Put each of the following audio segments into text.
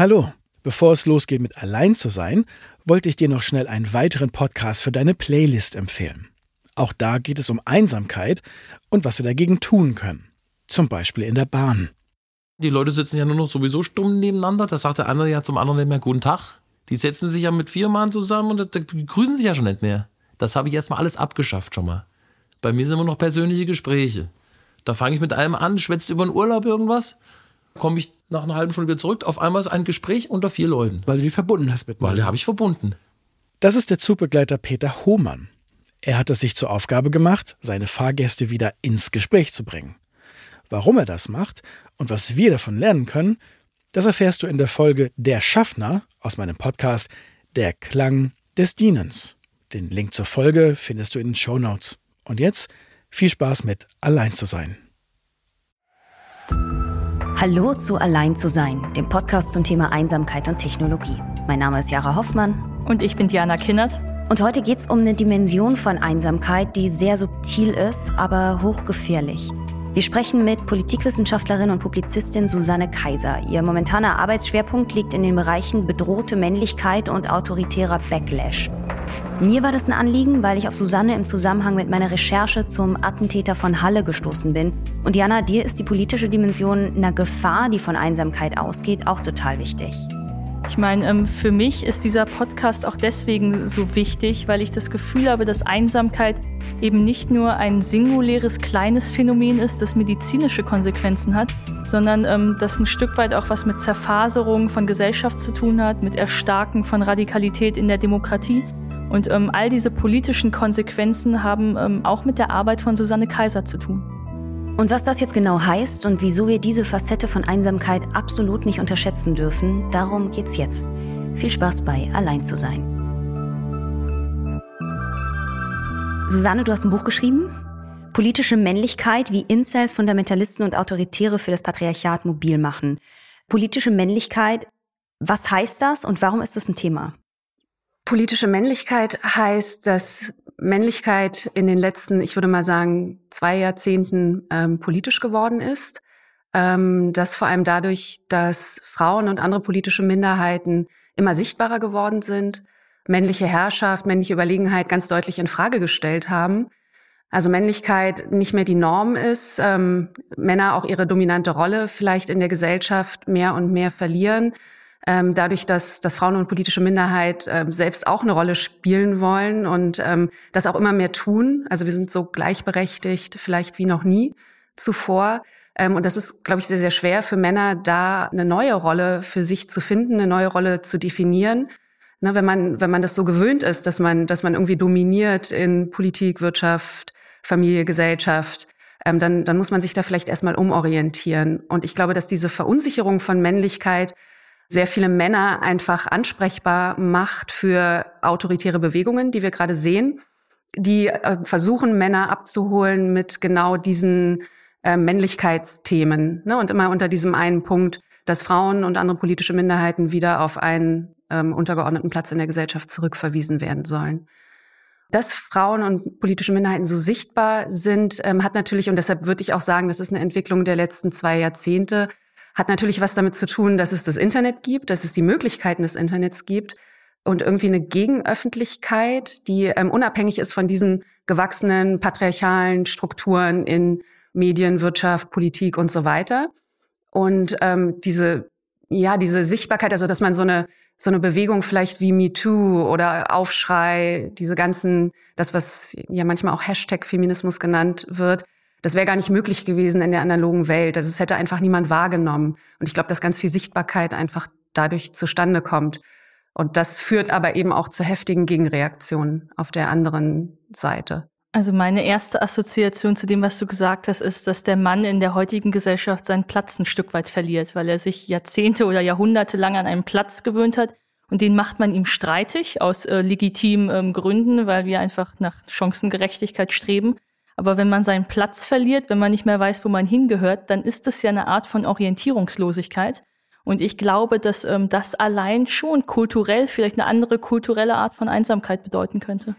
Hallo, bevor es losgeht mit Allein zu sein, wollte ich dir noch schnell einen weiteren Podcast für deine Playlist empfehlen. Auch da geht es um Einsamkeit und was wir dagegen tun können. Zum Beispiel in der Bahn. Die Leute sitzen ja nur noch sowieso stumm nebeneinander. Da sagt der andere ja zum anderen nicht mehr Guten Tag. Die setzen sich ja mit vier Mann zusammen und grüßen sich ja schon nicht mehr. Das habe ich erstmal alles abgeschafft schon mal. Bei mir sind immer noch persönliche Gespräche. Da fange ich mit einem an, schwätzt über den Urlaub irgendwas, komme ich nach einer halben Stunde wieder zurück. Auf einmal ist ein Gespräch unter vier Leuten. Weil du die verbunden hast mit Weil die habe ich verbunden. Das ist der Zugbegleiter Peter Hohmann. Er hat es sich zur Aufgabe gemacht, seine Fahrgäste wieder ins Gespräch zu bringen. Warum er das macht und was wir davon lernen können, das erfährst du in der Folge Der Schaffner aus meinem Podcast Der Klang des Dienens. Den Link zur Folge findest du in den Show Notes. Und jetzt viel Spaß mit Allein zu sein. Hallo zu Allein zu sein, dem Podcast zum Thema Einsamkeit und Technologie. Mein Name ist Jara Hoffmann. Und ich bin Diana Kinnert. Und heute geht es um eine Dimension von Einsamkeit, die sehr subtil ist, aber hochgefährlich. Wir sprechen mit Politikwissenschaftlerin und Publizistin Susanne Kaiser. Ihr momentaner Arbeitsschwerpunkt liegt in den Bereichen bedrohte Männlichkeit und autoritärer Backlash. Mir war das ein Anliegen, weil ich auf Susanne im Zusammenhang mit meiner Recherche zum Attentäter von Halle gestoßen bin. Und Jana, dir ist die politische Dimension einer Gefahr, die von Einsamkeit ausgeht, auch total wichtig. Ich meine, ähm, für mich ist dieser Podcast auch deswegen so wichtig, weil ich das Gefühl habe, dass Einsamkeit eben nicht nur ein singuläres kleines Phänomen ist, das medizinische Konsequenzen hat, sondern ähm, das ein Stück weit auch was mit Zerfaserung von Gesellschaft zu tun hat, mit Erstarken von Radikalität in der Demokratie. Und ähm, all diese politischen Konsequenzen haben ähm, auch mit der Arbeit von Susanne Kaiser zu tun. Und was das jetzt genau heißt und wieso wir diese Facette von Einsamkeit absolut nicht unterschätzen dürfen, darum geht's jetzt. Viel Spaß bei Allein zu sein. Susanne, du hast ein Buch geschrieben. Politische Männlichkeit, wie Incels, Fundamentalisten und Autoritäre für das Patriarchat mobil machen. Politische Männlichkeit, was heißt das und warum ist das ein Thema? Politische Männlichkeit heißt, dass Männlichkeit in den letzten, ich würde mal sagen, zwei Jahrzehnten ähm, politisch geworden ist. Ähm, das vor allem dadurch, dass Frauen und andere politische Minderheiten immer sichtbarer geworden sind, männliche Herrschaft, männliche Überlegenheit ganz deutlich in Frage gestellt haben. Also Männlichkeit nicht mehr die Norm ist, ähm, Männer auch ihre dominante Rolle vielleicht in der Gesellschaft mehr und mehr verlieren ähm, dadurch, dass, dass Frauen und politische Minderheit ähm, selbst auch eine Rolle spielen wollen und ähm, das auch immer mehr tun. Also wir sind so gleichberechtigt vielleicht wie noch nie zuvor. Ähm, und das ist, glaube ich, sehr, sehr schwer für Männer, da eine neue Rolle für sich zu finden, eine neue Rolle zu definieren. Ne, wenn man, wenn man das so gewöhnt ist, dass man, dass man irgendwie dominiert in Politik, Wirtschaft, Familie, Gesellschaft, ähm, dann, dann muss man sich da vielleicht erstmal umorientieren. Und ich glaube, dass diese Verunsicherung von Männlichkeit sehr viele Männer einfach ansprechbar macht für autoritäre Bewegungen, die wir gerade sehen, die äh, versuchen, Männer abzuholen mit genau diesen äh, Männlichkeitsthemen. Ne? Und immer unter diesem einen Punkt, dass Frauen und andere politische Minderheiten wieder auf einen ähm, untergeordneten Platz in der Gesellschaft zurückverwiesen werden sollen. Dass Frauen und politische Minderheiten so sichtbar sind, ähm, hat natürlich, und deshalb würde ich auch sagen, das ist eine Entwicklung der letzten zwei Jahrzehnte, hat natürlich was damit zu tun, dass es das Internet gibt, dass es die Möglichkeiten des Internets gibt und irgendwie eine Gegenöffentlichkeit, die ähm, unabhängig ist von diesen gewachsenen patriarchalen Strukturen in Medien, Wirtschaft, Politik und so weiter. Und ähm, diese, ja, diese Sichtbarkeit, also dass man so eine so eine Bewegung vielleicht wie MeToo oder Aufschrei, diese ganzen, das was ja manchmal auch Hashtag Feminismus genannt wird, das wäre gar nicht möglich gewesen in der analogen Welt. Also es hätte einfach niemand wahrgenommen. Und ich glaube, dass ganz viel Sichtbarkeit einfach dadurch zustande kommt. Und das führt aber eben auch zu heftigen Gegenreaktionen auf der anderen Seite. Also meine erste Assoziation zu dem, was du gesagt hast, ist, dass der Mann in der heutigen Gesellschaft seinen Platz ein Stück weit verliert, weil er sich Jahrzehnte oder Jahrhunderte lang an einen Platz gewöhnt hat. Und den macht man ihm streitig aus äh, legitimen ähm, Gründen, weil wir einfach nach Chancengerechtigkeit streben. Aber wenn man seinen Platz verliert, wenn man nicht mehr weiß, wo man hingehört, dann ist das ja eine Art von Orientierungslosigkeit. Und ich glaube, dass ähm, das allein schon kulturell vielleicht eine andere kulturelle Art von Einsamkeit bedeuten könnte.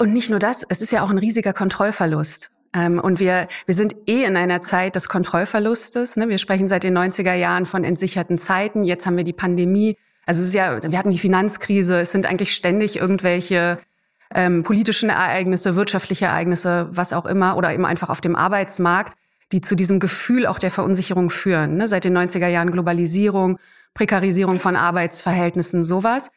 Und nicht nur das, es ist ja auch ein riesiger Kontrollverlust. Ähm, und wir, wir sind eh in einer Zeit des Kontrollverlustes. Ne? Wir sprechen seit den 90er Jahren von entsicherten Zeiten. Jetzt haben wir die Pandemie. Also es ist ja, wir hatten die Finanzkrise. Es sind eigentlich ständig irgendwelche ähm, politischen Ereignisse, wirtschaftliche Ereignisse, was auch immer, oder eben einfach auf dem Arbeitsmarkt, die zu diesem Gefühl auch der Verunsicherung führen. Ne? Seit den 90er Jahren Globalisierung, Prekarisierung von Arbeitsverhältnissen, sowas.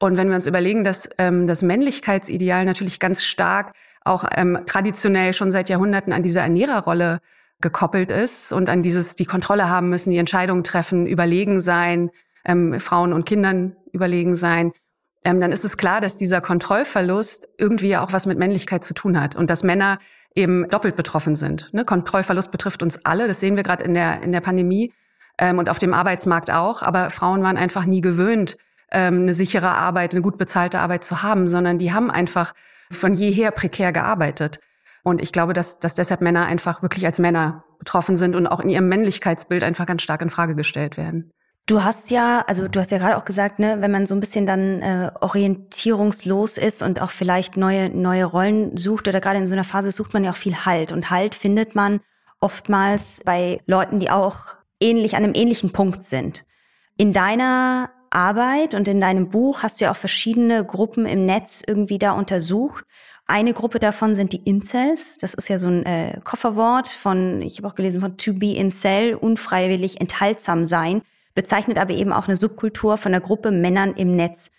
Und wenn wir uns überlegen, dass ähm, das Männlichkeitsideal natürlich ganz stark auch ähm, traditionell schon seit Jahrhunderten an diese Ernährerrolle gekoppelt ist und an dieses, die Kontrolle haben müssen, die Entscheidungen treffen, überlegen sein, ähm, Frauen und Kindern überlegen sein, ähm, dann ist es klar, dass dieser Kontrollverlust irgendwie ja auch was mit Männlichkeit zu tun hat und dass Männer eben doppelt betroffen sind. Ne? Kontrollverlust betrifft uns alle, das sehen wir gerade in der, in der Pandemie ähm, und auf dem Arbeitsmarkt auch, aber Frauen waren einfach nie gewöhnt, ähm, eine sichere Arbeit, eine gut bezahlte Arbeit zu haben, sondern die haben einfach von jeher prekär gearbeitet. Und ich glaube, dass, dass deshalb Männer einfach wirklich als Männer betroffen sind und auch in ihrem Männlichkeitsbild einfach ganz stark in Frage gestellt werden. Du hast ja, also du hast ja gerade auch gesagt, ne, wenn man so ein bisschen dann äh, orientierungslos ist und auch vielleicht neue neue Rollen sucht oder gerade in so einer Phase sucht man ja auch viel Halt und Halt findet man oftmals bei Leuten, die auch ähnlich an einem ähnlichen Punkt sind. In deiner Arbeit und in deinem Buch hast du ja auch verschiedene Gruppen im Netz irgendwie da untersucht. Eine Gruppe davon sind die Incels. Das ist ja so ein äh, Kofferwort von, ich habe auch gelesen von to be incel, unfreiwillig enthaltsam sein, bezeichnet aber eben auch eine Subkultur von der Gruppe Männern im Netz.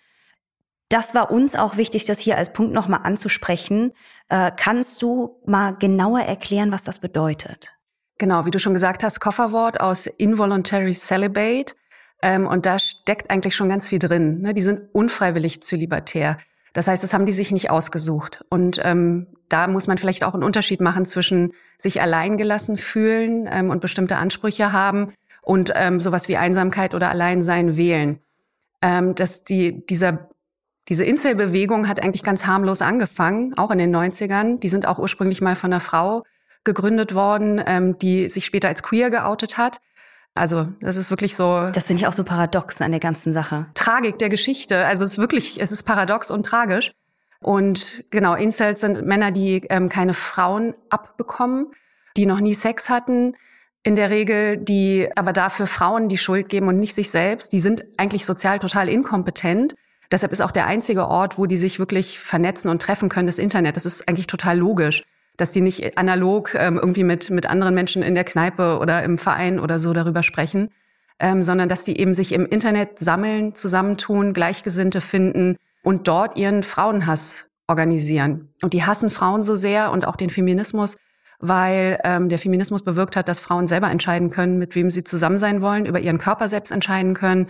Das war uns auch wichtig, das hier als Punkt nochmal anzusprechen. Äh, kannst du mal genauer erklären, was das bedeutet? Genau, wie du schon gesagt hast, Kofferwort aus Involuntary Celibate. Ähm, und da steckt eigentlich schon ganz viel drin. Ne? Die sind unfreiwillig zölibatär. Das heißt, das haben die sich nicht ausgesucht. Und ähm, da muss man vielleicht auch einen Unterschied machen zwischen sich alleingelassen fühlen ähm, und bestimmte Ansprüche haben und ähm, sowas wie Einsamkeit oder Alleinsein wählen. Ähm, dass die, dieser, diese Incel-Bewegung hat eigentlich ganz harmlos angefangen, auch in den 90ern. Die sind auch ursprünglich mal von einer Frau gegründet worden, ähm, die sich später als queer geoutet hat. Also das ist wirklich so. Das finde ich auch so paradox an der ganzen Sache. Tragik der Geschichte. Also es ist wirklich, es ist paradox und tragisch. Und genau, Incels sind Männer, die ähm, keine Frauen abbekommen, die noch nie Sex hatten. In der Regel, die aber dafür Frauen die Schuld geben und nicht sich selbst. Die sind eigentlich sozial total inkompetent. Deshalb ist auch der einzige Ort, wo die sich wirklich vernetzen und treffen können, das Internet. Das ist eigentlich total logisch dass die nicht analog ähm, irgendwie mit, mit anderen Menschen in der Kneipe oder im Verein oder so darüber sprechen, ähm, sondern dass die eben sich im Internet sammeln, zusammentun, Gleichgesinnte finden und dort ihren Frauenhass organisieren. Und die hassen Frauen so sehr und auch den Feminismus, weil ähm, der Feminismus bewirkt hat, dass Frauen selber entscheiden können, mit wem sie zusammen sein wollen, über ihren Körper selbst entscheiden können.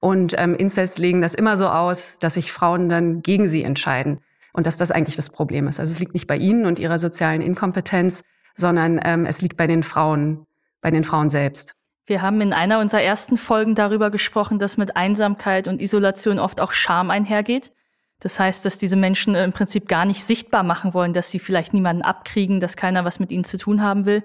Und ähm, Incest legen das immer so aus, dass sich Frauen dann gegen sie entscheiden und dass das eigentlich das Problem ist. Also es liegt nicht bei ihnen und ihrer sozialen Inkompetenz, sondern ähm, es liegt bei den Frauen, bei den Frauen selbst. Wir haben in einer unserer ersten Folgen darüber gesprochen, dass mit Einsamkeit und Isolation oft auch Scham einhergeht. Das heißt, dass diese Menschen im Prinzip gar nicht sichtbar machen wollen, dass sie vielleicht niemanden abkriegen, dass keiner was mit ihnen zu tun haben will.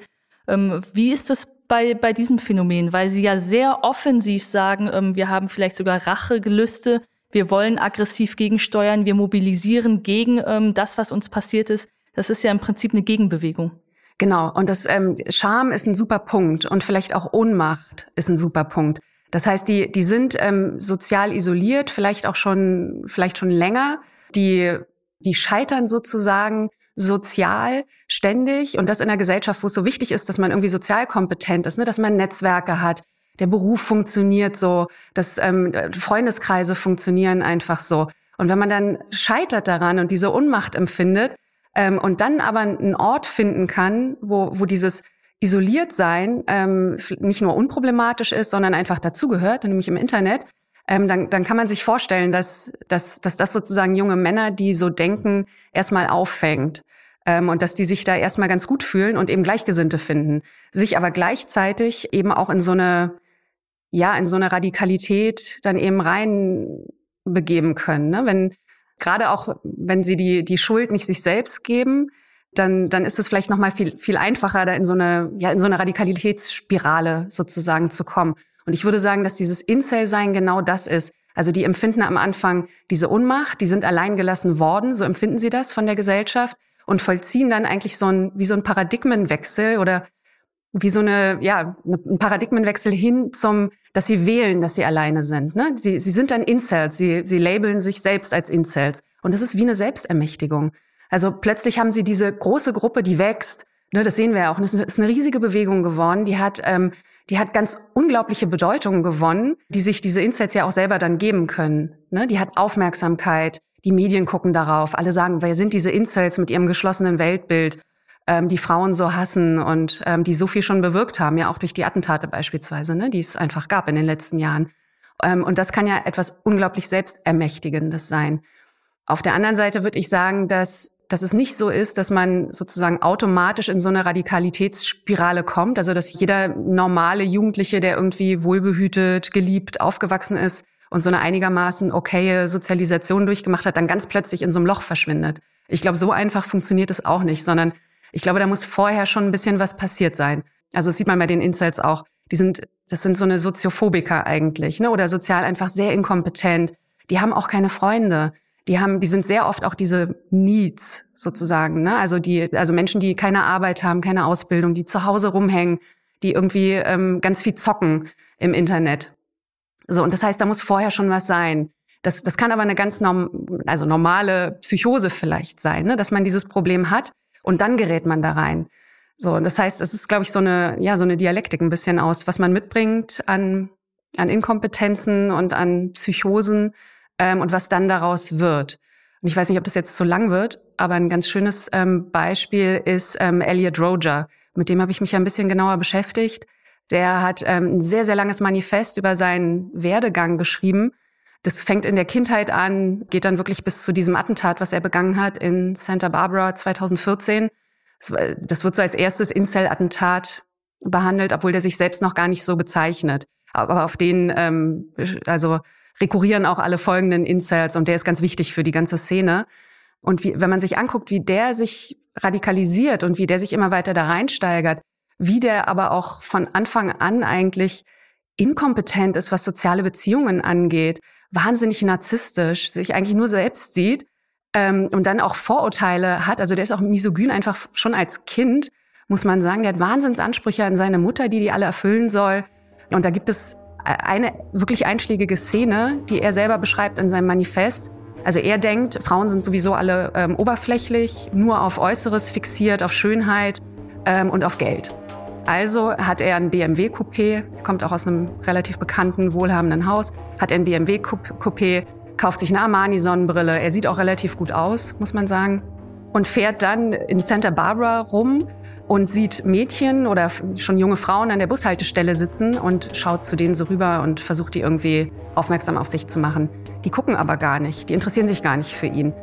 Ähm, wie ist das bei, bei diesem Phänomen? Weil Sie ja sehr offensiv sagen, ähm, wir haben vielleicht sogar Rachegelüste wir wollen aggressiv gegensteuern, wir mobilisieren gegen ähm, das, was uns passiert ist. Das ist ja im Prinzip eine Gegenbewegung. Genau, und das ähm, Scham ist ein super Punkt und vielleicht auch Ohnmacht ist ein super Punkt. Das heißt, die, die sind ähm, sozial isoliert, vielleicht auch schon, vielleicht schon länger. Die, die scheitern sozusagen sozial ständig und das in einer Gesellschaft, wo es so wichtig ist, dass man irgendwie sozial kompetent ist, ne, dass man Netzwerke hat, der Beruf funktioniert so, dass ähm, Freundeskreise funktionieren einfach so. Und wenn man dann scheitert daran und diese Unmacht empfindet ähm, und dann aber einen Ort finden kann, wo, wo dieses isoliert sein ähm, nicht nur unproblematisch ist, sondern einfach dazugehört, nämlich im Internet, ähm, dann, dann kann man sich vorstellen, dass, dass, dass das sozusagen junge Männer, die so denken, erstmal auffängt. Ähm, und dass die sich da erstmal ganz gut fühlen und eben Gleichgesinnte finden, sich aber gleichzeitig eben auch in so eine ja, in so eine Radikalität dann eben rein begeben können. Ne? Wenn, gerade auch, wenn sie die, die Schuld nicht sich selbst geben, dann, dann ist es vielleicht noch mal viel, viel einfacher, da in so eine, ja, in so eine Radikalitätsspirale sozusagen zu kommen. Und ich würde sagen, dass dieses Incel-Sein genau das ist. Also die empfinden am Anfang diese Unmacht, die sind alleingelassen worden, so empfinden sie das von der Gesellschaft. und vollziehen dann eigentlich so ein, wie so ein Paradigmenwechsel oder wie so eine, ja, ein Paradigmenwechsel hin zum, dass sie wählen, dass sie alleine sind. Ne? Sie, sie sind dann Incels, sie, sie labeln sich selbst als Incels. Und das ist wie eine Selbstermächtigung. Also plötzlich haben sie diese große Gruppe, die wächst. Ne, das sehen wir ja auch. Es ist eine riesige Bewegung geworden. Die hat, ähm, die hat ganz unglaubliche Bedeutung gewonnen, die sich diese Incels ja auch selber dann geben können. Ne? Die hat Aufmerksamkeit. Die Medien gucken darauf. Alle sagen, wer sind diese Incels mit ihrem geschlossenen Weltbild? ähm, die Frauen so hassen und ähm, die so viel schon bewirkt haben, ja auch durch die Attentate beispielsweise, ne, die es einfach gab in den letzten Jahren. Ähm, und das kann ja etwas unglaublich Selbstermächtigendes sein. Auf der anderen Seite würde ich sagen, dass dass es nicht so ist, dass man sozusagen automatisch in so eine Radikalitätsspirale kommt, also dass jeder normale Jugendliche, der irgendwie wohlbehütet, geliebt, aufgewachsen ist und so eine einigermaßen okaye Sozialisation durchgemacht hat, dann ganz plötzlich in so einem Loch verschwindet. Ich glaube, so einfach funktioniert es auch nicht, sondern ich glaube, da muss vorher schon ein bisschen was passiert sein. Also das sieht man bei den Incels auch. Die sind, das sind so eine Soziophobiker eigentlich, ne? Oder sozial einfach sehr inkompetent. Die haben auch keine Freunde. Die haben, die sind sehr oft auch diese Needs sozusagen, ne? Also die, also Menschen, die keine Arbeit haben, keine Ausbildung, die zu Hause rumhängen, die irgendwie ähm, ganz viel zocken im Internet. So und das heißt, da muss vorher schon was sein. Das, das kann aber eine ganz norm, also normale Psychose vielleicht sein, ne? dass man dieses Problem hat und dann gerät man da rein. So, und das heißt, es ist, glaube ich, so eine, ja, so eine Dialektik ein bisschen aus, was man mitbringt an, an Inkompetenzen und an Psychosen ähm, und was dann daraus wird. Und ich weiß nicht, ob das jetzt zu lang wird, aber ein ganz schönes ähm, Beispiel ist ähm, Elliot Roger. Mit dem habe ich mich ja ein bisschen genauer beschäftigt. Der hat ähm, ein sehr, sehr langes Manifest über seinen Werdegang geschrieben. Das fängt in der Kindheit an, geht dann wirklich bis zu diesem Attentat, was er begangen hat in Santa Barbara 2014. Das wird so als erstes Incel-Attentat behandelt, obwohl der sich selbst noch gar nicht so bezeichnet. Aber auf den, ähm, also rekurrieren auch alle folgenden Incels und der ist ganz wichtig für die ganze Szene. Und wie, wenn man sich anguckt, wie der sich radikalisiert und wie der sich immer weiter da reinsteigert, wie der aber auch von Anfang an eigentlich inkompetent ist, was soziale Beziehungen angeht, wahnsinnig narzisstisch, sich eigentlich nur selbst sieht ähm, und dann auch Vorurteile hat. Also der ist auch misogyn einfach schon als Kind, muss man sagen. Der hat Wahnsinnsansprüche an seine Mutter, die die alle erfüllen soll. Und da gibt es eine wirklich einschlägige Szene, die er selber beschreibt in seinem Manifest. Also er denkt, Frauen sind sowieso alle ähm, oberflächlich, nur auf Äußeres fixiert, auf Schönheit ähm, und auf Geld. Also hat er ein BMW-Coupé, kommt auch aus einem relativ bekannten, wohlhabenden Haus, hat ein BMW-Coupé, kauft sich eine Armani-Sonnenbrille. Er sieht auch relativ gut aus, muss man sagen. Und fährt dann in Santa Barbara rum und sieht Mädchen oder schon junge Frauen an der Bushaltestelle sitzen und schaut zu denen so rüber und versucht die irgendwie aufmerksam auf sich zu machen. Die gucken aber gar nicht, die interessieren sich gar nicht für ihn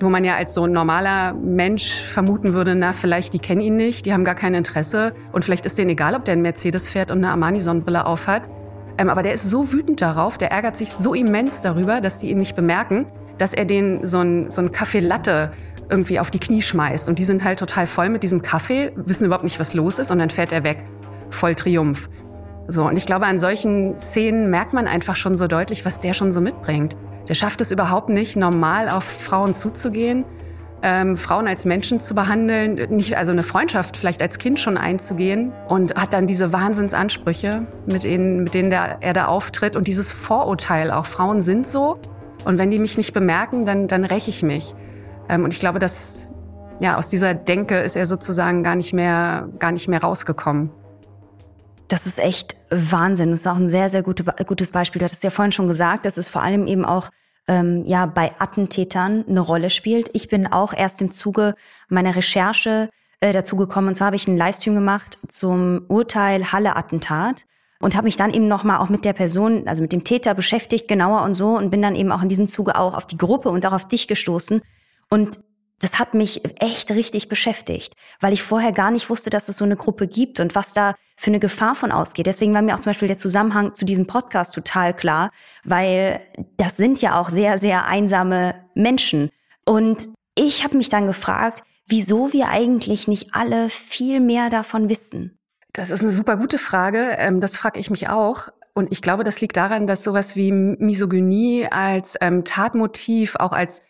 wo man ja als so ein normaler Mensch vermuten würde, na, vielleicht die kennen ihn nicht, die haben gar kein Interesse und vielleicht ist denen egal, ob der einen Mercedes fährt und eine Armani-Sonnenbrille aufhat. Ähm, aber der ist so wütend darauf, der ärgert sich so immens darüber, dass die ihn nicht bemerken, dass er den so ein, so ein Kaffee Latte irgendwie auf die Knie schmeißt. Und die sind halt total voll mit diesem Kaffee, wissen überhaupt nicht, was los ist und dann fährt er weg. Voll Triumph. So, und ich glaube, an solchen Szenen merkt man einfach schon so deutlich, was der schon so mitbringt. Der schafft es überhaupt nicht, normal auf Frauen zuzugehen, ähm, Frauen als Menschen zu behandeln, nicht, also eine Freundschaft vielleicht als Kind schon einzugehen und hat dann diese Wahnsinnsansprüche, mit denen, mit denen der, er da auftritt und dieses Vorurteil auch. Frauen sind so und wenn die mich nicht bemerken, dann, dann räche ich mich. Ähm, und ich glaube, dass ja, aus dieser Denke ist er sozusagen gar nicht mehr, gar nicht mehr rausgekommen. Das ist echt Wahnsinn. Das ist auch ein sehr, sehr gute, gutes Beispiel. Du hattest ja vorhin schon gesagt, dass es vor allem eben auch ähm, ja bei Attentätern eine Rolle spielt. Ich bin auch erst im Zuge meiner Recherche äh, dazu gekommen. Und zwar habe ich einen Livestream gemacht zum Urteil Halle-Attentat und habe mich dann eben nochmal auch mit der Person, also mit dem Täter beschäftigt, genauer und so und bin dann eben auch in diesem Zuge auch auf die Gruppe und auch auf dich gestoßen. Und das hat mich echt richtig beschäftigt, weil ich vorher gar nicht wusste, dass es so eine Gruppe gibt und was da für eine Gefahr von ausgeht. Deswegen war mir auch zum Beispiel der Zusammenhang zu diesem Podcast total klar, weil das sind ja auch sehr, sehr einsame Menschen. Und ich habe mich dann gefragt, wieso wir eigentlich nicht alle viel mehr davon wissen. Das ist eine super gute Frage. Ähm, das frage ich mich auch. Und ich glaube, das liegt daran, dass sowas wie Misogynie als ähm, Tatmotiv, auch als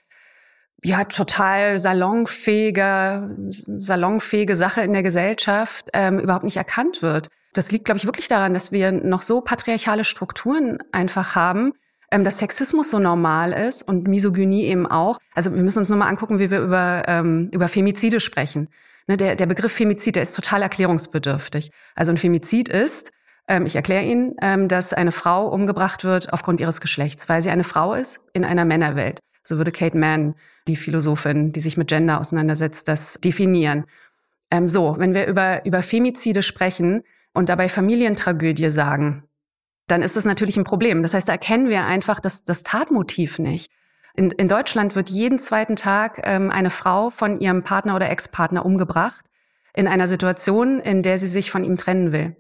ja total salonfähiger, salonfähige Sache in der Gesellschaft ähm, überhaupt nicht erkannt wird. Das liegt, glaube ich, wirklich daran, dass wir noch so patriarchale Strukturen einfach haben, ähm, dass Sexismus so normal ist und Misogynie eben auch. Also wir müssen uns nur mal angucken, wie wir über, ähm, über Femizide sprechen. Ne, der, der Begriff Femizid, der ist total erklärungsbedürftig. Also ein Femizid ist, ähm, ich erkläre Ihnen, ähm, dass eine Frau umgebracht wird aufgrund ihres Geschlechts, weil sie eine Frau ist in einer Männerwelt. So würde Kate Mann, die Philosophin, die sich mit Gender auseinandersetzt, das definieren. Ähm, so, wenn wir über, über Femizide sprechen und dabei Familientragödie sagen, dann ist das natürlich ein Problem. Das heißt, da erkennen wir einfach das, das Tatmotiv nicht. In, in Deutschland wird jeden zweiten Tag ähm, eine Frau von ihrem Partner oder Ex-Partner umgebracht in einer Situation, in der sie sich von ihm trennen will.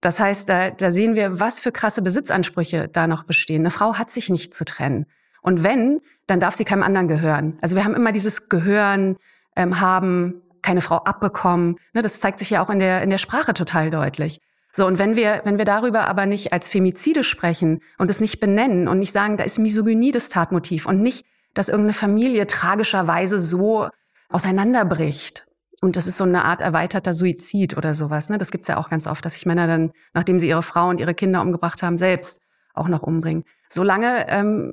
Das heißt, da, da sehen wir, was für krasse Besitzansprüche da noch bestehen. Eine Frau hat sich nicht zu trennen. Und wenn, dann darf sie keinem anderen gehören. Also wir haben immer dieses Gehören, ähm, haben, keine Frau abbekommen. Ne, das zeigt sich ja auch in der, in der Sprache total deutlich. So, und wenn wir, wenn wir darüber aber nicht als Femizide sprechen und es nicht benennen und nicht sagen, da ist Misogynie das Tatmotiv und nicht, dass irgendeine Familie tragischerweise so auseinanderbricht. Und das ist so eine Art erweiterter Suizid oder sowas. Ne? Das gibt's ja auch ganz oft, dass sich Männer dann, nachdem sie ihre Frau und ihre Kinder umgebracht haben, selbst auch noch umbringen. Solange ähm,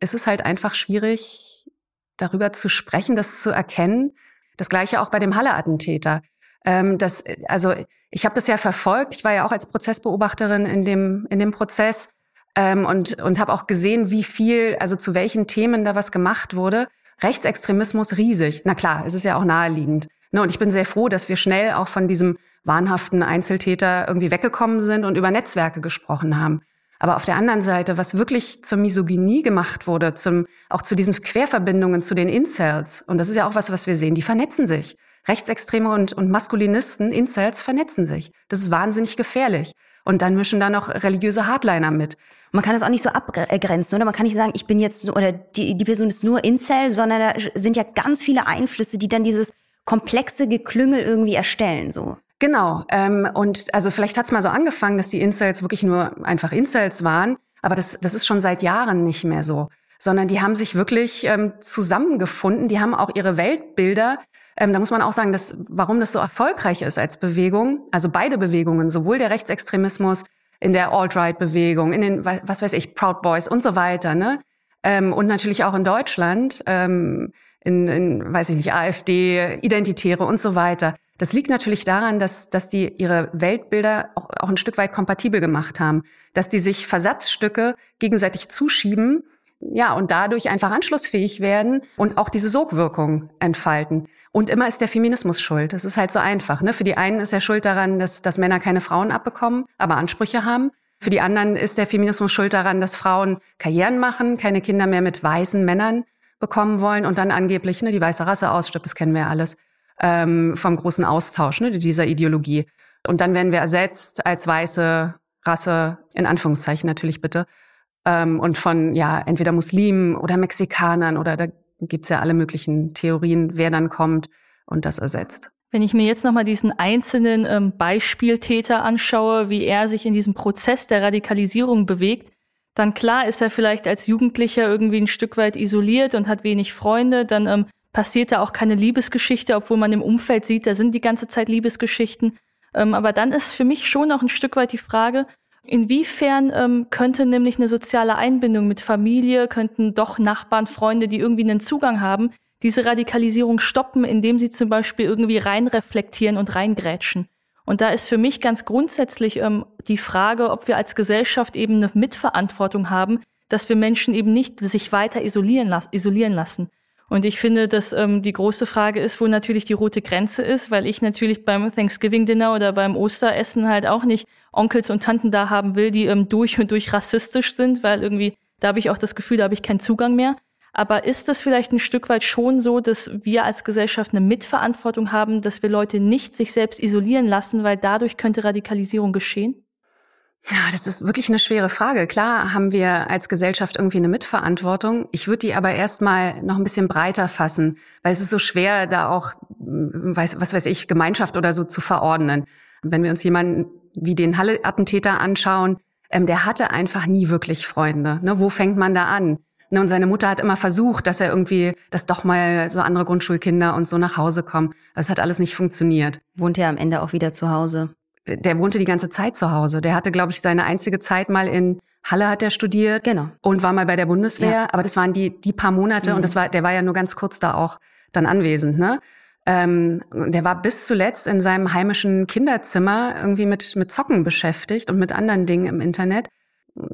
ist es halt einfach schwierig, darüber zu sprechen, das zu erkennen. Das gleiche auch bei dem Halle-Attentäter. Ähm, das, also ich habe das ja verfolgt. Ich war ja auch als Prozessbeobachterin in dem, in dem Prozess ähm, und, und habe auch gesehen, wie viel, also zu welchen Themen da was gemacht wurde. Rechtsextremismus riesig. Na klar, es ist ja auch naheliegend. Ne, und ich bin sehr froh, dass wir schnell auch von diesem wahnhaften Einzeltäter irgendwie weggekommen sind und über Netzwerke gesprochen haben. Aber auf der anderen Seite, was wirklich zur Misogynie gemacht wurde, zum, auch zu diesen Querverbindungen zu den Incels, und das ist ja auch was, was wir sehen, die vernetzen sich. Rechtsextreme und, und Maskulinisten, Incels, vernetzen sich. Das ist wahnsinnig gefährlich. Und dann mischen da noch religiöse Hardliner mit. Man kann das auch nicht so abgrenzen, oder? Man kann nicht sagen, ich bin jetzt, oder die, die Person ist nur Incel, sondern da sind ja ganz viele Einflüsse, die dann dieses komplexe Geklüngel irgendwie erstellen, so. Genau. Ähm, und also vielleicht hat's mal so angefangen, dass die Incels wirklich nur einfach Incels waren, aber das, das ist schon seit Jahren nicht mehr so. Sondern die haben sich wirklich ähm, zusammengefunden, die haben auch ihre Weltbilder ähm, da muss man auch sagen, dass, warum das so erfolgreich ist als Bewegung, also beide Bewegungen, sowohl der Rechtsextremismus in der Alt-Right-Bewegung, in den, was weiß ich, Proud Boys und so weiter, ne? Ähm, und natürlich auch in Deutschland, ähm, in, in, weiß ich nicht, AfD, Identitäre und so weiter. Das liegt natürlich daran, dass, dass die ihre Weltbilder auch, auch ein Stück weit kompatibel gemacht haben, dass die sich Versatzstücke gegenseitig zuschieben, ja, und dadurch einfach anschlussfähig werden und auch diese Sogwirkung entfalten. Und immer ist der Feminismus schuld. Das ist halt so einfach. Ne? Für die einen ist er schuld daran, dass, dass Männer keine Frauen abbekommen, aber Ansprüche haben. Für die anderen ist der Feminismus schuld daran, dass Frauen Karrieren machen, keine Kinder mehr mit weißen Männern bekommen wollen und dann angeblich ne, die weiße Rasse ausstirbt, das kennen wir ja alles, ähm, vom großen Austausch ne, dieser Ideologie. Und dann werden wir ersetzt als weiße Rasse, in Anführungszeichen natürlich bitte, ähm, und von ja entweder Muslimen oder Mexikanern oder da gibt's ja alle möglichen Theorien, wer dann kommt und das ersetzt. Wenn ich mir jetzt nochmal diesen einzelnen ähm, Beispieltäter anschaue, wie er sich in diesem Prozess der Radikalisierung bewegt, dann klar ist er vielleicht als Jugendlicher irgendwie ein Stück weit isoliert und hat wenig Freunde, dann ähm, passiert da auch keine Liebesgeschichte, obwohl man im Umfeld sieht, da sind die ganze Zeit Liebesgeschichten. Ähm, aber dann ist für mich schon auch ein Stück weit die Frage, Inwiefern ähm, könnte nämlich eine soziale Einbindung mit Familie, könnten doch Nachbarn, Freunde, die irgendwie einen Zugang haben, diese Radikalisierung stoppen, indem sie zum Beispiel irgendwie reinreflektieren und reingrätschen? Und da ist für mich ganz grundsätzlich ähm, die Frage, ob wir als Gesellschaft eben eine Mitverantwortung haben, dass wir Menschen eben nicht sich weiter isolieren, las isolieren lassen. Und ich finde, dass ähm, die große Frage ist, wo natürlich die rote Grenze ist, weil ich natürlich beim Thanksgiving Dinner oder beim Osteressen halt auch nicht Onkels und Tanten da haben will, die ähm, durch und durch rassistisch sind, weil irgendwie da habe ich auch das Gefühl, da habe ich keinen Zugang mehr. Aber ist das vielleicht ein Stück weit schon so, dass wir als Gesellschaft eine Mitverantwortung haben, dass wir Leute nicht sich selbst isolieren lassen, weil dadurch könnte Radikalisierung geschehen? Ja, das ist wirklich eine schwere Frage. Klar haben wir als Gesellschaft irgendwie eine Mitverantwortung. Ich würde die aber erstmal noch ein bisschen breiter fassen, weil es ist so schwer, da auch, weiß, was weiß ich, Gemeinschaft oder so zu verordnen. Wenn wir uns jemanden wie den Halle-Attentäter anschauen, ähm, der hatte einfach nie wirklich Freunde. Ne? Wo fängt man da an? Ne, und seine Mutter hat immer versucht, dass er irgendwie, dass doch mal so andere Grundschulkinder und so nach Hause kommen. Das hat alles nicht funktioniert. Wohnt er am Ende auch wieder zu Hause? Der wohnte die ganze Zeit zu Hause. Der hatte, glaube ich, seine einzige Zeit mal in Halle hat er studiert. Genau. Und war mal bei der Bundeswehr. Ja. Aber das waren die, die paar Monate mhm. und das war, der war ja nur ganz kurz da auch dann anwesend, ne? Ähm, der war bis zuletzt in seinem heimischen Kinderzimmer irgendwie mit, mit Zocken beschäftigt und mit anderen Dingen im Internet.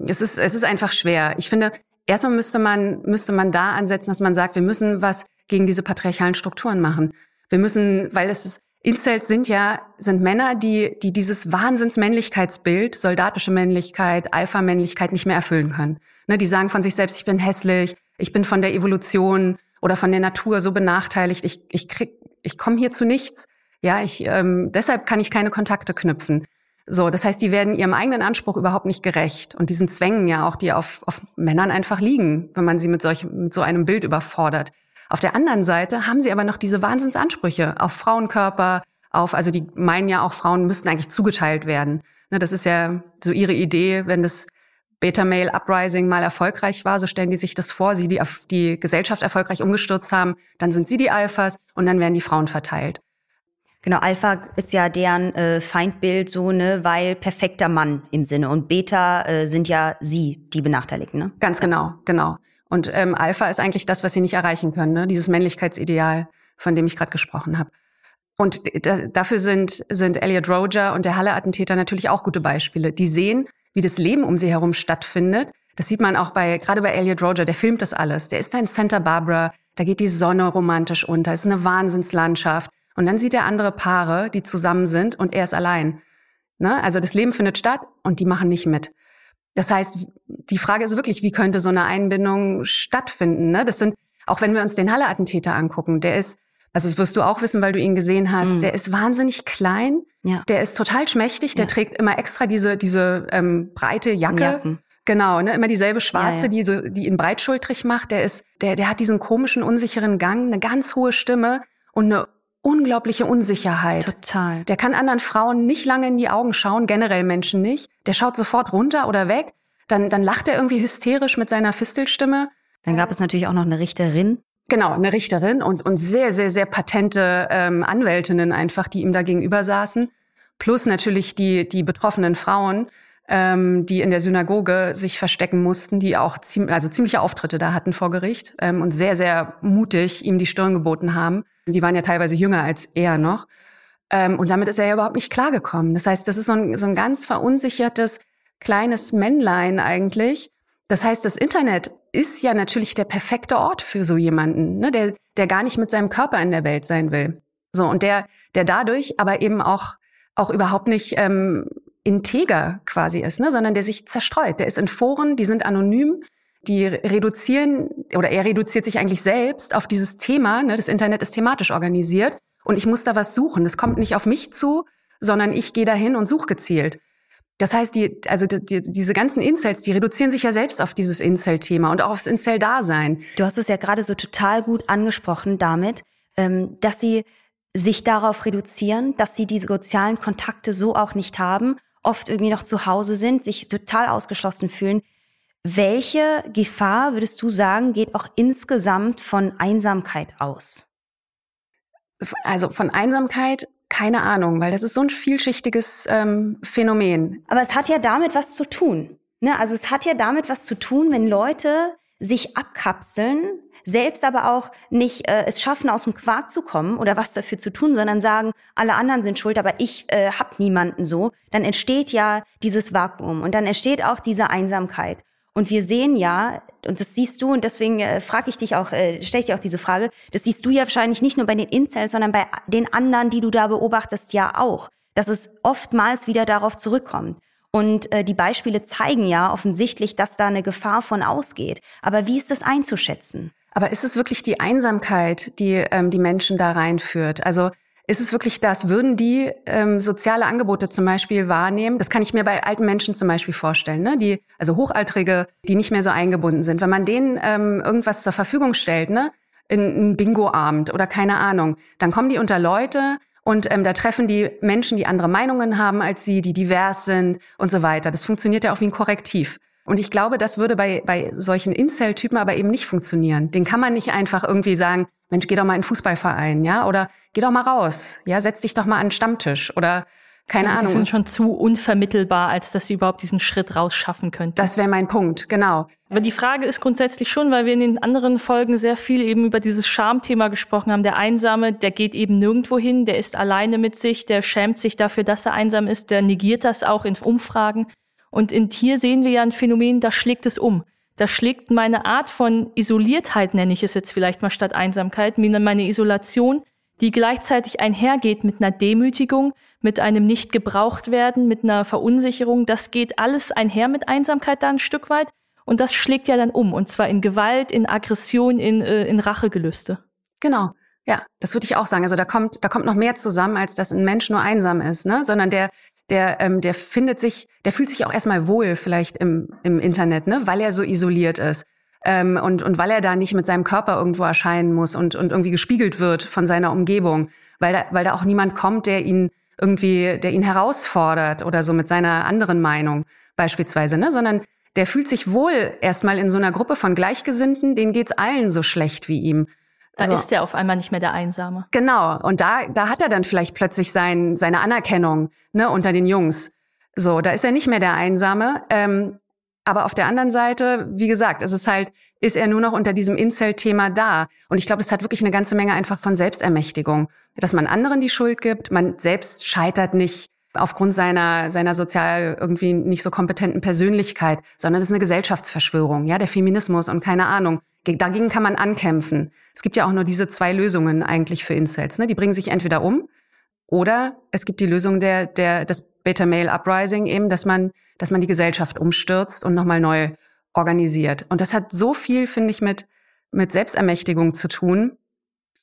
Es ist, es ist einfach schwer. Ich finde, erstmal müsste man, müsste man da ansetzen, dass man sagt, wir müssen was gegen diese patriarchalen Strukturen machen. Wir müssen, weil es ist, Incels sind ja, sind Männer, die, die dieses Wahnsinnsmännlichkeitsbild, soldatische Männlichkeit, Alpha-Männlichkeit nicht mehr erfüllen können. Ne, die sagen von sich selbst, ich bin hässlich, ich bin von der Evolution oder von der Natur so benachteiligt, ich, ich krieg, ich komme hier zu nichts. Ja, ich, ähm, deshalb kann ich keine Kontakte knüpfen. So, das heißt, die werden ihrem eigenen Anspruch überhaupt nicht gerecht und diesen Zwängen ja auch, die auf, auf Männern einfach liegen, wenn man sie mit, solch, mit so einem Bild überfordert. Auf der anderen Seite haben sie aber noch diese Wahnsinnsansprüche auf Frauenkörper, auf, also die meinen ja auch, Frauen müssten eigentlich zugeteilt werden. Ne, das ist ja so ihre Idee, wenn das Beta-Male Uprising mal erfolgreich war, so stellen die sich das vor, sie die, die Gesellschaft erfolgreich umgestürzt haben, dann sind sie die Alphas und dann werden die Frauen verteilt. Genau, Alpha ist ja deren äh, Feindbild so, ne, weil perfekter Mann im Sinne. Und Beta äh, sind ja sie, die Benachteiligten, ne? Ganz genau, genau. Und ähm, Alpha ist eigentlich das, was sie nicht erreichen können, ne? dieses Männlichkeitsideal, von dem ich gerade gesprochen habe. Und dafür sind, sind Elliot Roger und der Halle-Attentäter natürlich auch gute Beispiele. Die sehen, wie das Leben um sie herum stattfindet. Das sieht man auch bei, gerade bei Elliot Roger, der filmt das alles. Der ist da in Santa Barbara, da geht die Sonne romantisch unter, es ist eine Wahnsinnslandschaft. Und dann sieht er andere Paare, die zusammen sind und er ist allein. Ne? Also das Leben findet statt und die machen nicht mit. Das heißt, die Frage ist wirklich, wie könnte so eine Einbindung stattfinden? Ne? Das sind, auch wenn wir uns den Halle-Attentäter angucken, der ist, also das wirst du auch wissen, weil du ihn gesehen hast, mhm. der ist wahnsinnig klein, ja. der ist total schmächtig, der ja. trägt immer extra diese, diese ähm, breite Jacke. Jacken. Genau, ne, immer dieselbe schwarze, ja, ja. die so, die ihn breitschultrig macht. Der ist, der, der hat diesen komischen, unsicheren Gang, eine ganz hohe Stimme und eine unglaubliche Unsicherheit. Total. Der kann anderen Frauen nicht lange in die Augen schauen, generell Menschen nicht. Der schaut sofort runter oder weg. Dann, dann lacht er irgendwie hysterisch mit seiner Fistelstimme. Dann gab es natürlich auch noch eine Richterin. Genau, eine Richterin und, und sehr, sehr, sehr patente ähm, Anwältinnen einfach, die ihm da gegenüber saßen. Plus natürlich die, die betroffenen Frauen, ähm, die in der Synagoge sich verstecken mussten, die auch ziem also ziemliche Auftritte da hatten vor Gericht ähm, und sehr, sehr mutig ihm die Stirn geboten haben. Die waren ja teilweise jünger als er noch. Ähm, und damit ist er ja überhaupt nicht klargekommen. Das heißt, das ist so ein, so ein ganz verunsichertes kleines Männlein eigentlich. Das heißt, das Internet ist ja natürlich der perfekte Ort für so jemanden, ne, der, der gar nicht mit seinem Körper in der Welt sein will. So, und der, der dadurch aber eben auch, auch überhaupt nicht ähm, integer quasi ist, ne, sondern der sich zerstreut. Der ist in Foren, die sind anonym, die reduzieren oder er reduziert sich eigentlich selbst auf dieses Thema. Ne? Das Internet ist thematisch organisiert und ich muss da was suchen. Das kommt nicht auf mich zu, sondern ich gehe dahin und suche gezielt. Das heißt, die, also die, diese ganzen Incels, die reduzieren sich ja selbst auf dieses Incel-Thema und auch aufs Incel-Dasein. Du hast es ja gerade so total gut angesprochen damit, ähm, dass sie sich darauf reduzieren, dass sie diese sozialen Kontakte so auch nicht haben, oft irgendwie noch zu Hause sind, sich total ausgeschlossen fühlen. Welche Gefahr, würdest du sagen, geht auch insgesamt von Einsamkeit aus? Also von Einsamkeit keine Ahnung, weil das ist so ein vielschichtiges ähm, Phänomen. Aber es hat ja damit was zu tun. Ne? Also es hat ja damit was zu tun, wenn Leute sich abkapseln, selbst aber auch nicht äh, es schaffen, aus dem Quark zu kommen oder was dafür zu tun, sondern sagen, alle anderen sind schuld, aber ich äh, hab niemanden so, dann entsteht ja dieses Vakuum und dann entsteht auch diese Einsamkeit. Und wir sehen ja, und das siehst du, und deswegen äh, frage ich dich auch, äh, stelle ich dir auch diese Frage, das siehst du ja wahrscheinlich nicht nur bei den Incels, sondern bei den anderen, die du da beobachtest, ja auch, dass es oftmals wieder darauf zurückkommt. Und äh, die Beispiele zeigen ja offensichtlich, dass da eine Gefahr von ausgeht. Aber wie ist das einzuschätzen? Aber ist es wirklich die Einsamkeit, die ähm, die Menschen da reinführt? Also ist es wirklich das? Würden die ähm, soziale Angebote zum Beispiel wahrnehmen? Das kann ich mir bei alten Menschen zum Beispiel vorstellen, ne? die also Hochaltrige, die nicht mehr so eingebunden sind. Wenn man denen ähm, irgendwas zur Verfügung stellt, ne, in ein Bingo-Abend oder keine Ahnung, dann kommen die unter Leute und ähm, da treffen die Menschen, die andere Meinungen haben als sie, die divers sind und so weiter. Das funktioniert ja auch wie ein Korrektiv. Und ich glaube, das würde bei, bei solchen Incel-Typen aber eben nicht funktionieren. Den kann man nicht einfach irgendwie sagen, Mensch, geh doch mal in den Fußballverein, ja, oder geh doch mal raus, ja, setz dich doch mal an den Stammtisch oder keine Ahnung. Die sind schon zu unvermittelbar, als dass sie überhaupt diesen Schritt rausschaffen könnten. Das wäre mein Punkt, genau. Aber die Frage ist grundsätzlich schon, weil wir in den anderen Folgen sehr viel eben über dieses Schamthema gesprochen haben. Der Einsame, der geht eben nirgendwo hin, der ist alleine mit sich, der schämt sich dafür, dass er einsam ist, der negiert das auch in Umfragen. Und in Tier sehen wir ja ein Phänomen, da schlägt es um. Da schlägt meine Art von Isoliertheit, nenne ich es jetzt vielleicht mal statt Einsamkeit, meine Isolation, die gleichzeitig einhergeht mit einer Demütigung, mit einem nicht gebraucht werden, mit einer Verunsicherung. Das geht alles einher mit Einsamkeit da ein Stück weit. Und das schlägt ja dann um. Und zwar in Gewalt, in Aggression, in, äh, in Rachegelüste. Genau. Ja, das würde ich auch sagen. Also da kommt, da kommt noch mehr zusammen, als dass ein Mensch nur einsam ist, ne? Sondern der, der, ähm, der findet sich, der fühlt sich auch erstmal wohl vielleicht im, im Internet, ne? Weil er so isoliert ist. Ähm, und, und weil er da nicht mit seinem Körper irgendwo erscheinen muss und, und irgendwie gespiegelt wird von seiner Umgebung, weil da, weil da auch niemand kommt, der ihn irgendwie, der ihn herausfordert oder so mit seiner anderen Meinung beispielsweise, ne? sondern der fühlt sich wohl erstmal in so einer Gruppe von Gleichgesinnten, denen geht's allen so schlecht wie ihm. Da also, ist er auf einmal nicht mehr der Einsame. Genau. Und da, da hat er dann vielleicht plötzlich sein, seine Anerkennung ne, unter den Jungs. So, da ist er nicht mehr der Einsame. Ähm, aber auf der anderen Seite, wie gesagt, ist es halt, ist er nur noch unter diesem Incel-Thema da. Und ich glaube, es hat wirklich eine ganze Menge einfach von Selbstermächtigung, dass man anderen die Schuld gibt. Man selbst scheitert nicht aufgrund seiner, seiner sozial irgendwie nicht so kompetenten Persönlichkeit, sondern es ist eine Gesellschaftsverschwörung, ja, der Feminismus und keine Ahnung. Dagegen kann man ankämpfen. Es gibt ja auch nur diese zwei Lösungen eigentlich für Incels, ne? Die bringen sich entweder um oder es gibt die Lösung der, der, des Beta Male Uprising eben, dass man, dass man die Gesellschaft umstürzt und nochmal neu organisiert. Und das hat so viel, finde ich, mit, mit Selbstermächtigung zu tun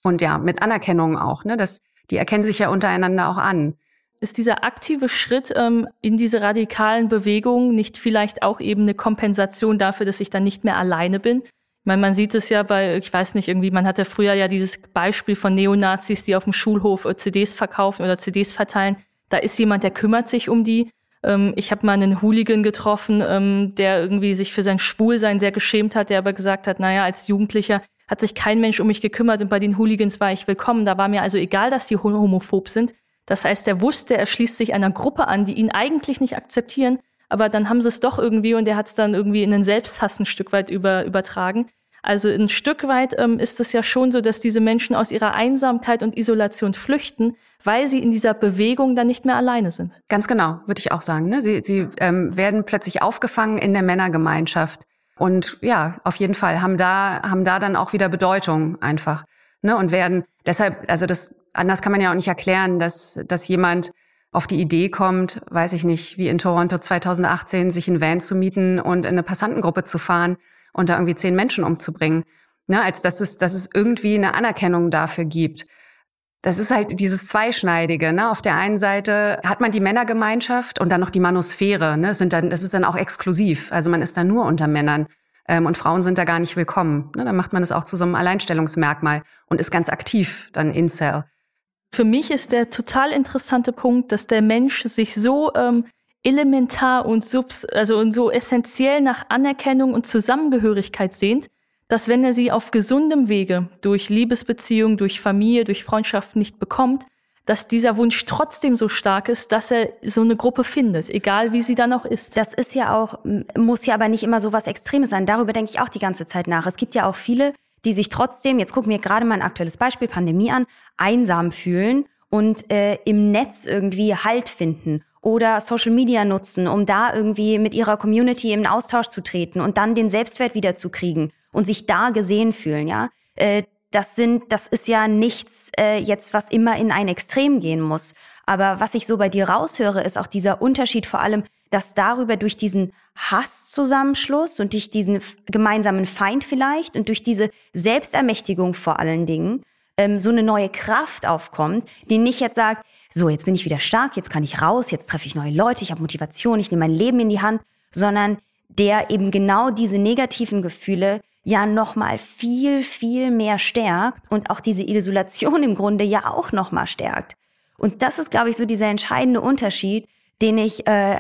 und ja, mit Anerkennung auch, ne? Das, die erkennen sich ja untereinander auch an. Ist dieser aktive Schritt ähm, in diese radikalen Bewegungen nicht vielleicht auch eben eine Kompensation dafür, dass ich dann nicht mehr alleine bin? Meine, man sieht es ja bei, ich weiß nicht, irgendwie, man hatte früher ja dieses Beispiel von Neonazis, die auf dem Schulhof äh, CDs verkaufen oder CDs verteilen. Da ist jemand, der kümmert sich um die. Ähm, ich habe mal einen Hooligan getroffen, ähm, der irgendwie sich für sein Schwulsein sehr geschämt hat, der aber gesagt hat, naja, als Jugendlicher hat sich kein Mensch um mich gekümmert und bei den Hooligans war ich willkommen. Da war mir also egal, dass die homophob sind. Das heißt, er wusste, er schließt sich einer Gruppe an, die ihn eigentlich nicht akzeptieren, aber dann haben sie es doch irgendwie und er hat es dann irgendwie in den Selbsthass ein Stück weit über, übertragen. Also ein Stück weit ähm, ist es ja schon so, dass diese Menschen aus ihrer Einsamkeit und Isolation flüchten, weil sie in dieser Bewegung dann nicht mehr alleine sind. Ganz genau, würde ich auch sagen. Ne? Sie, sie ähm, werden plötzlich aufgefangen in der Männergemeinschaft und ja, auf jeden Fall haben da haben da dann auch wieder Bedeutung einfach. Ne? Und werden deshalb, also das anders kann man ja auch nicht erklären, dass, dass jemand auf die Idee kommt, weiß ich nicht, wie in Toronto 2018, sich ein Van zu mieten und in eine Passantengruppe zu fahren und da irgendwie zehn Menschen umzubringen. Ne, als dass es, dass es irgendwie eine Anerkennung dafür gibt. Das ist halt dieses Zweischneidige. Ne? Auf der einen Seite hat man die Männergemeinschaft und dann noch die Manosphäre. Ne? Sind dann, das ist dann auch exklusiv. Also man ist da nur unter Männern. Ähm, und Frauen sind da gar nicht willkommen. Ne? Dann macht man das auch zu so einem Alleinstellungsmerkmal und ist ganz aktiv dann Incel. Für mich ist der total interessante Punkt, dass der Mensch sich so ähm, elementar und subs also und so essentiell nach Anerkennung und Zusammengehörigkeit sehnt, dass wenn er sie auf gesundem Wege durch Liebesbeziehung, durch Familie, durch Freundschaft nicht bekommt, dass dieser Wunsch trotzdem so stark ist, dass er so eine Gruppe findet, egal wie sie dann auch ist. Das ist ja auch, muss ja aber nicht immer so was Extremes sein. Darüber denke ich auch die ganze Zeit nach. Es gibt ja auch viele, die sich trotzdem, jetzt gucken wir gerade mal ein aktuelles Beispiel, Pandemie an, einsam fühlen und äh, im Netz irgendwie Halt finden oder Social Media nutzen, um da irgendwie mit ihrer Community im Austausch zu treten und dann den Selbstwert wiederzukriegen und sich da gesehen fühlen, ja. Äh, das sind, das ist ja nichts äh, jetzt, was immer in ein Extrem gehen muss. Aber was ich so bei dir raushöre, ist auch dieser Unterschied vor allem, dass darüber durch diesen Hasszusammenschluss und durch diesen gemeinsamen Feind vielleicht und durch diese Selbstermächtigung vor allen Dingen ähm, so eine neue Kraft aufkommt, die nicht jetzt sagt, so, jetzt bin ich wieder stark, jetzt kann ich raus, jetzt treffe ich neue Leute, ich habe Motivation, ich nehme mein Leben in die Hand, sondern der eben genau diese negativen Gefühle ja nochmal viel, viel mehr stärkt und auch diese Isolation im Grunde ja auch nochmal stärkt. Und das ist, glaube ich, so dieser entscheidende Unterschied, den ich äh,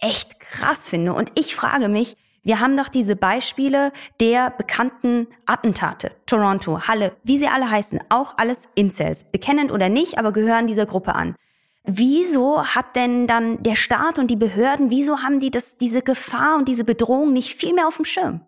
echt krass finde. Und ich frage mich, Wir haben doch diese Beispiele der bekannten Attentate. Toronto, Halle, wie sie alle heißen, auch alles Incels. Bekennend oder nicht, aber gehören dieser Gruppe an. Wieso hat denn dann der Staat und die Behörden, wieso haben die das, diese Gefahr und diese Bedrohung nicht viel mehr auf dem Schirm?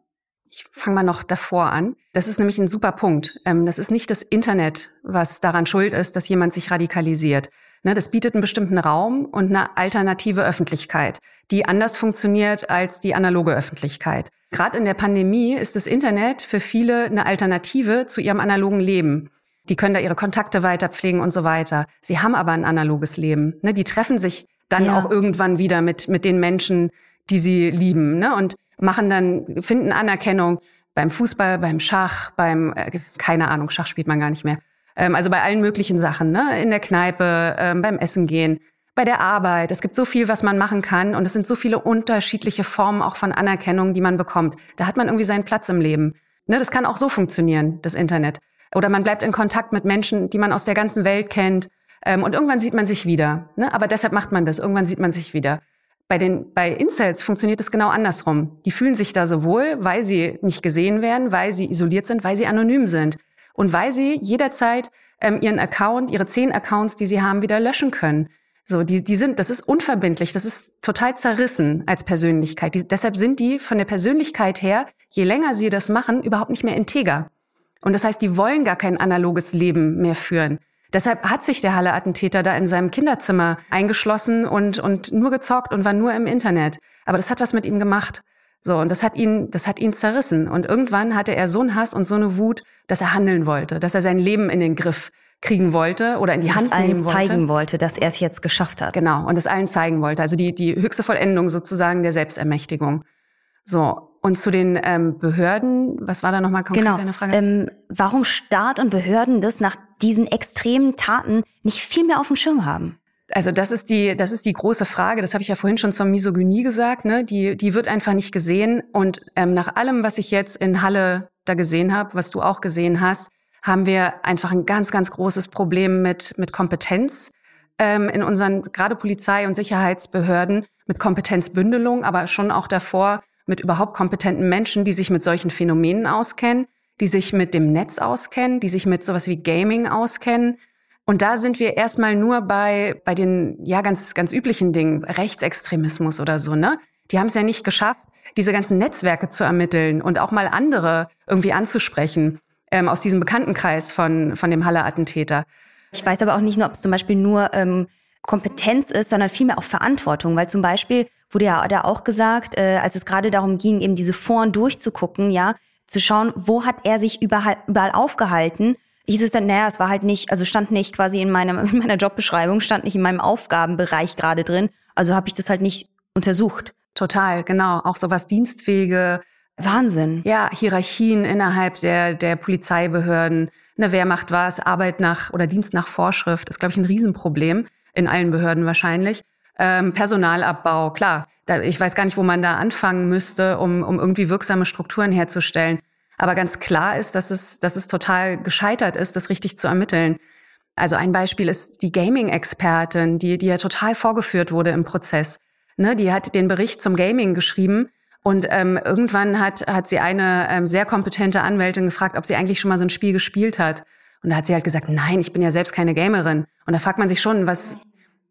Ich fange mal noch davor an. Das ist nämlich ein super Punkt. Ähm, das ist nicht das Internet, was daran schuld ist, dass jemand sich radikalisiert. Ne, das bietet einen bestimmten Raum und eine alternative Öffentlichkeit, die anders funktioniert als die analoge Öffentlichkeit. Gerade in der Pandemie ist das Internet für viele eine Alternative zu ihrem analogen Leben. Die können da ihre Kontakte weiterpflegen und so weiter. Sie haben aber ein analoges Leben. Ne? Die treffen sich dann ja. auch irgendwann wieder mit, mit den Menschen, die sie lieben ne? und machen dann, finden Anerkennung beim Fußball, beim Schach, beim, äh, keine Ahnung, Schach spielt man gar nicht mehr. Ähm, also bei allen möglichen Sachen, ne? in der Kneipe, ähm, beim Essen gehen, bei der Arbeit. Es gibt so viel, was man machen kann und es sind so viele unterschiedliche Formen auch von Anerkennung, die man bekommt. Da hat man irgendwie seinen Platz im Leben. Ne? Das kann auch so funktionieren, das Internet. Oder man bleibt in Kontakt mit Menschen, die man aus der ganzen Welt kennt. Ähm, und irgendwann sieht man sich wieder. Ne? Aber deshalb macht man das. Irgendwann sieht man sich wieder. Bei den, bei Incels funktioniert es genau andersrum. Die fühlen sich da so wohl, weil sie nicht gesehen werden, weil sie isoliert sind, weil sie anonym sind und weil sie jederzeit ähm, ihren Account, ihre zehn Accounts, die sie haben, wieder löschen können. So, die, die sind, das ist unverbindlich, das ist total zerrissen als Persönlichkeit. Die, deshalb sind die von der Persönlichkeit her, je länger sie das machen, überhaupt nicht mehr integer. Und das heißt, die wollen gar kein analoges Leben mehr führen. Deshalb hat sich der Halle-Attentäter da in seinem Kinderzimmer eingeschlossen und, und nur gezockt und war nur im Internet. Aber das hat was mit ihm gemacht. So, und das hat ihn, das hat ihn zerrissen. Und irgendwann hatte er so einen Hass und so eine Wut, dass er handeln wollte, dass er sein Leben in den Griff kriegen wollte oder in die Hand nehmen wollte. allen zeigen wollte, dass er es jetzt geschafft hat. Genau, und es allen zeigen wollte. Also die, die höchste Vollendung sozusagen der Selbstermächtigung. So, und zu den ähm, Behörden, was war da nochmal konkret genau. deine Frage? Ähm, warum Staat und Behörden das nach diesen extremen Taten nicht viel mehr auf dem Schirm haben? Also das ist die, das ist die große Frage. Das habe ich ja vorhin schon zur Misogynie gesagt. Ne? Die, die wird einfach nicht gesehen. Und ähm, nach allem, was ich jetzt in Halle da gesehen habe, was du auch gesehen hast, haben wir einfach ein ganz, ganz großes Problem mit mit Kompetenz ähm, in unseren gerade Polizei und Sicherheitsbehörden mit Kompetenzbündelung, aber schon auch davor mit überhaupt kompetenten Menschen, die sich mit solchen Phänomenen auskennen, die sich mit dem Netz auskennen, die sich mit sowas wie Gaming auskennen und da sind wir erstmal nur bei, bei den, ja, ganz, ganz üblichen Dingen, Rechtsextremismus oder so, ne? Die haben es ja nicht geschafft, diese ganzen Netzwerke zu ermitteln und auch mal andere irgendwie anzusprechen ähm, aus diesem Bekanntenkreis von, von dem Halle-Attentäter. Ich weiß aber auch nicht nur, ob es zum Beispiel nur ähm, Kompetenz ist, sondern vielmehr auch Verantwortung, weil zum Beispiel wurde ja da auch gesagt, äh, als es gerade darum ging, eben diese Foren durchzugucken, ja, zu schauen, wo hat er sich überall, überall aufgehalten hieß es dann, naja, es war halt nicht, also stand nicht quasi in, meinem, in meiner Jobbeschreibung, stand nicht in meinem Aufgabenbereich gerade drin. Also habe ich das halt nicht untersucht. Total, genau. Auch so was Dienstwege. Wahnsinn. Ja, Hierarchien innerhalb der, der Polizeibehörden. Ne, wer macht was? Arbeit nach oder Dienst nach Vorschrift ist, glaube ich, ein Riesenproblem. In allen Behörden wahrscheinlich. Ähm, Personalabbau, klar. Da, ich weiß gar nicht, wo man da anfangen müsste, um, um irgendwie wirksame Strukturen herzustellen. Aber ganz klar ist, dass es, dass es total gescheitert ist, das richtig zu ermitteln. Also ein Beispiel ist die Gaming-Expertin, die, die ja total vorgeführt wurde im Prozess. Ne, die hat den Bericht zum Gaming geschrieben und ähm, irgendwann hat, hat sie eine ähm, sehr kompetente Anwältin gefragt, ob sie eigentlich schon mal so ein Spiel gespielt hat. Und da hat sie halt gesagt, nein, ich bin ja selbst keine Gamerin. Und da fragt man sich schon, was,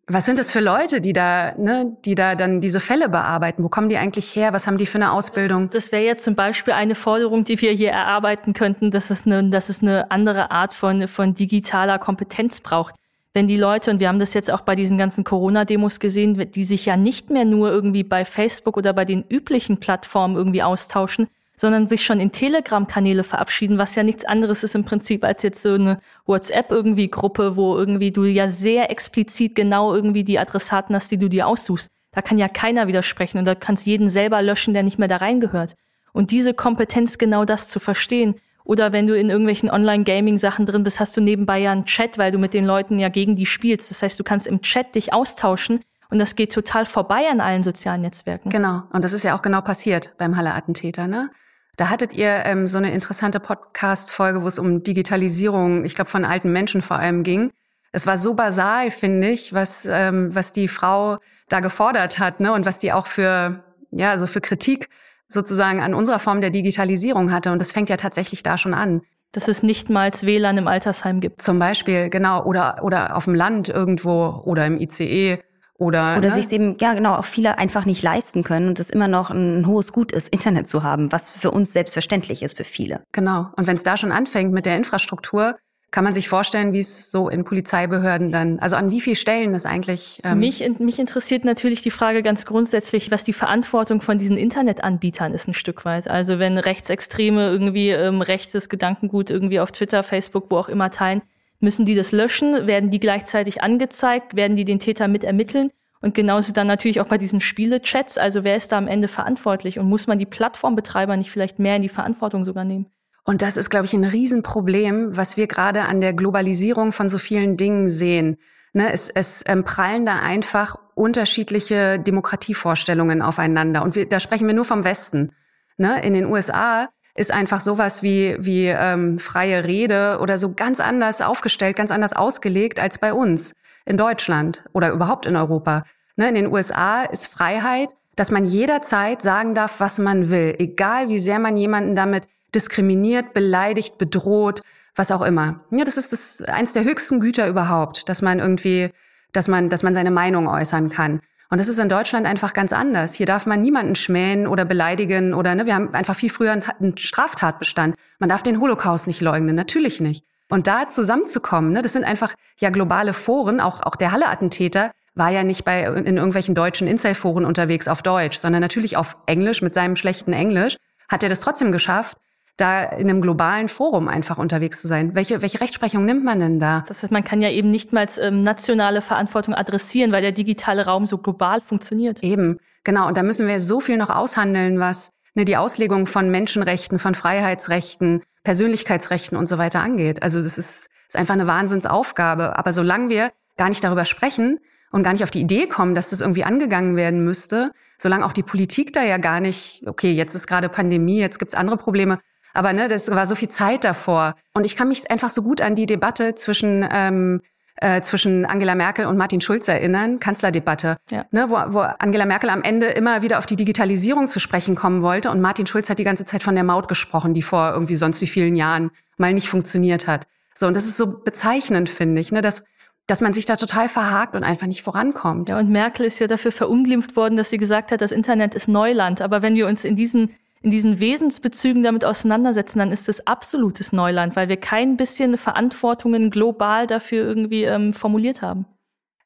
was sind das für Leute, die da, ne, die da dann diese Fälle bearbeiten? Wo kommen die eigentlich her? Was haben die für eine Ausbildung? Das wäre jetzt zum Beispiel eine Forderung, die wir hier erarbeiten könnten, dass es eine, dass es eine andere Art von, von digitaler Kompetenz braucht. Wenn die Leute, und wir haben das jetzt auch bei diesen ganzen Corona-Demos gesehen, die sich ja nicht mehr nur irgendwie bei Facebook oder bei den üblichen Plattformen irgendwie austauschen, sondern sich schon in Telegram-Kanäle verabschieden, was ja nichts anderes ist im Prinzip als jetzt so eine WhatsApp irgendwie Gruppe, wo irgendwie du ja sehr explizit genau irgendwie die Adressaten hast, die du dir aussuchst. Da kann ja keiner widersprechen und da kannst jeden selber löschen, der nicht mehr da reingehört. Und diese Kompetenz, genau das zu verstehen. Oder wenn du in irgendwelchen Online-Gaming-Sachen drin bist, hast du nebenbei ja einen Chat, weil du mit den Leuten ja gegen die spielst. Das heißt, du kannst im Chat dich austauschen und das geht total vorbei an allen sozialen Netzwerken. Genau. Und das ist ja auch genau passiert beim Halle-Attentäter, ne? Da hattet ihr ähm, so eine interessante Podcast-Folge, wo es um Digitalisierung, ich glaube, von alten Menschen vor allem ging. Es war so basal, finde ich, was, ähm, was die Frau da gefordert hat, ne? Und was die auch für, ja, so für Kritik sozusagen an unserer Form der Digitalisierung hatte. Und das fängt ja tatsächlich da schon an. Dass es nicht mal WLAN im Altersheim gibt. Zum Beispiel, genau, oder, oder auf dem Land irgendwo oder im ICE oder, oder ne? sich eben, ja genau, auch viele einfach nicht leisten können und es immer noch ein hohes Gut ist, Internet zu haben, was für uns selbstverständlich ist für viele. Genau. Und wenn es da schon anfängt mit der Infrastruktur, kann man sich vorstellen, wie es so in Polizeibehörden dann, also an wie vielen Stellen das eigentlich. Ähm Für mich, mich interessiert natürlich die Frage ganz grundsätzlich, was die Verantwortung von diesen Internetanbietern ist ein Stück weit. Also wenn Rechtsextreme irgendwie ähm, rechtes Gedankengut irgendwie auf Twitter, Facebook, wo auch immer teilen, müssen die das löschen? Werden die gleichzeitig angezeigt? Werden die den Täter mit ermitteln? Und genauso dann natürlich auch bei diesen Spielechats. Also wer ist da am Ende verantwortlich? Und muss man die Plattformbetreiber nicht vielleicht mehr in die Verantwortung sogar nehmen? Und das ist, glaube ich, ein Riesenproblem, was wir gerade an der Globalisierung von so vielen Dingen sehen. Ne, es, es ähm, prallen da einfach unterschiedliche Demokratievorstellungen aufeinander. Und wir, da sprechen wir nur vom Westen. Ne, in den USA ist einfach sowas wie, wie ähm, freie Rede oder so ganz anders aufgestellt, ganz anders ausgelegt als bei uns in Deutschland oder überhaupt in Europa. Ne, in den USA ist Freiheit, dass man jederzeit sagen darf, was man will, egal wie sehr man jemanden damit diskriminiert, beleidigt, bedroht, was auch immer. Ja, das ist das eins der höchsten Güter überhaupt, dass man irgendwie, dass man, dass man seine Meinung äußern kann. Und das ist in Deutschland einfach ganz anders. Hier darf man niemanden schmähen oder beleidigen oder ne, wir haben einfach viel früher einen Straftatbestand. Man darf den Holocaust nicht leugnen, natürlich nicht. Und da zusammenzukommen, ne, das sind einfach ja globale Foren, auch, auch der Halle-Attentäter war ja nicht bei in irgendwelchen deutschen Incel-Foren unterwegs auf Deutsch, sondern natürlich auf Englisch mit seinem schlechten Englisch hat er das trotzdem geschafft, da in einem globalen Forum einfach unterwegs zu sein. Welche, welche Rechtsprechung nimmt man denn da? Das heißt, man kann ja eben nicht mal ähm, nationale Verantwortung adressieren, weil der digitale Raum so global funktioniert. Eben, genau. Und da müssen wir so viel noch aushandeln, was ne, die Auslegung von Menschenrechten, von Freiheitsrechten, Persönlichkeitsrechten und so weiter angeht. Also das ist, ist einfach eine Wahnsinnsaufgabe. Aber solange wir gar nicht darüber sprechen und gar nicht auf die Idee kommen, dass das irgendwie angegangen werden müsste, solange auch die Politik da ja gar nicht, okay, jetzt ist gerade Pandemie, jetzt gibt's andere Probleme, aber ne, das war so viel Zeit davor. Und ich kann mich einfach so gut an die Debatte zwischen ähm, äh, zwischen Angela Merkel und Martin Schulz erinnern, Kanzlerdebatte, ja. ne, wo, wo Angela Merkel am Ende immer wieder auf die Digitalisierung zu sprechen kommen wollte und Martin Schulz hat die ganze Zeit von der Maut gesprochen, die vor irgendwie sonst wie vielen Jahren mal nicht funktioniert hat. So, und das ist so bezeichnend, finde ich, ne, dass dass man sich da total verhakt und einfach nicht vorankommt. Ja, und Merkel ist ja dafür verunglimpft worden, dass sie gesagt hat, das Internet ist Neuland. Aber wenn wir uns in diesen in diesen Wesensbezügen damit auseinandersetzen, dann ist es absolutes Neuland, weil wir kein bisschen Verantwortungen global dafür irgendwie ähm, formuliert haben.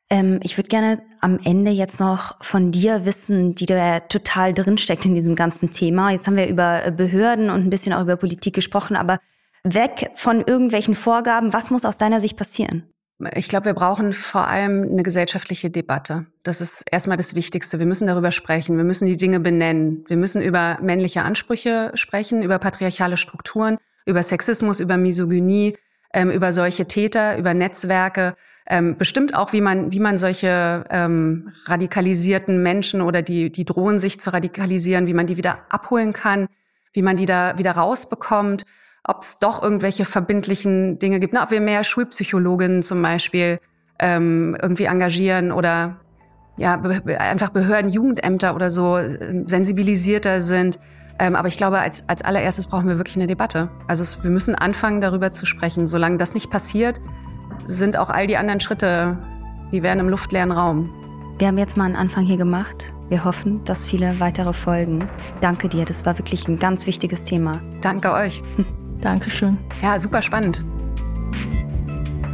Ähm, ich würde gerne am Ende jetzt noch von dir wissen, die da total drinsteckt in diesem ganzen Thema. Jetzt haben wir über Behörden und ein bisschen auch über Politik gesprochen, aber weg von irgendwelchen Vorgaben, was muss aus deiner Sicht passieren? Ich glaube, wir brauchen vor allem eine gesellschaftliche Debatte. Das ist erstmal das Wichtigste. Wir müssen darüber sprechen. Wir müssen die Dinge benennen. Wir müssen über männliche Ansprüche sprechen, über patriarchale Strukturen, über Sexismus, über Misogynie, ähm, über solche Täter, über Netzwerke. Ähm, bestimmt auch, wie man, wie man solche ähm, radikalisierten Menschen oder die, die drohen sich zu radikalisieren, wie man die wieder abholen kann, wie man die da wieder rausbekommt ob es doch irgendwelche verbindlichen Dinge gibt, ne? ob wir mehr Schulpsychologinnen zum Beispiel ähm, irgendwie engagieren oder ja be einfach Behörden, Jugendämter oder so äh, sensibilisierter sind. Ähm, aber ich glaube, als, als allererstes brauchen wir wirklich eine Debatte. Also es, wir müssen anfangen, darüber zu sprechen. Solange das nicht passiert, sind auch all die anderen Schritte, die wären im luftleeren Raum. Wir haben jetzt mal einen Anfang hier gemacht. Wir hoffen, dass viele weitere folgen. Danke dir, das war wirklich ein ganz wichtiges Thema. Danke euch. Dankeschön. Ja, super spannend.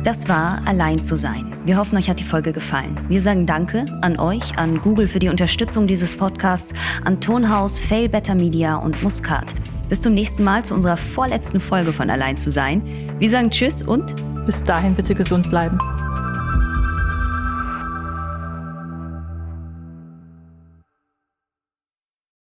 Das war Allein zu sein. Wir hoffen, euch hat die Folge gefallen. Wir sagen Danke an euch, an Google für die Unterstützung dieses Podcasts, an Tonhaus, Fail Better Media und Muscat. Bis zum nächsten Mal zu unserer vorletzten Folge von Allein zu sein. Wir sagen Tschüss und bis dahin bitte gesund bleiben.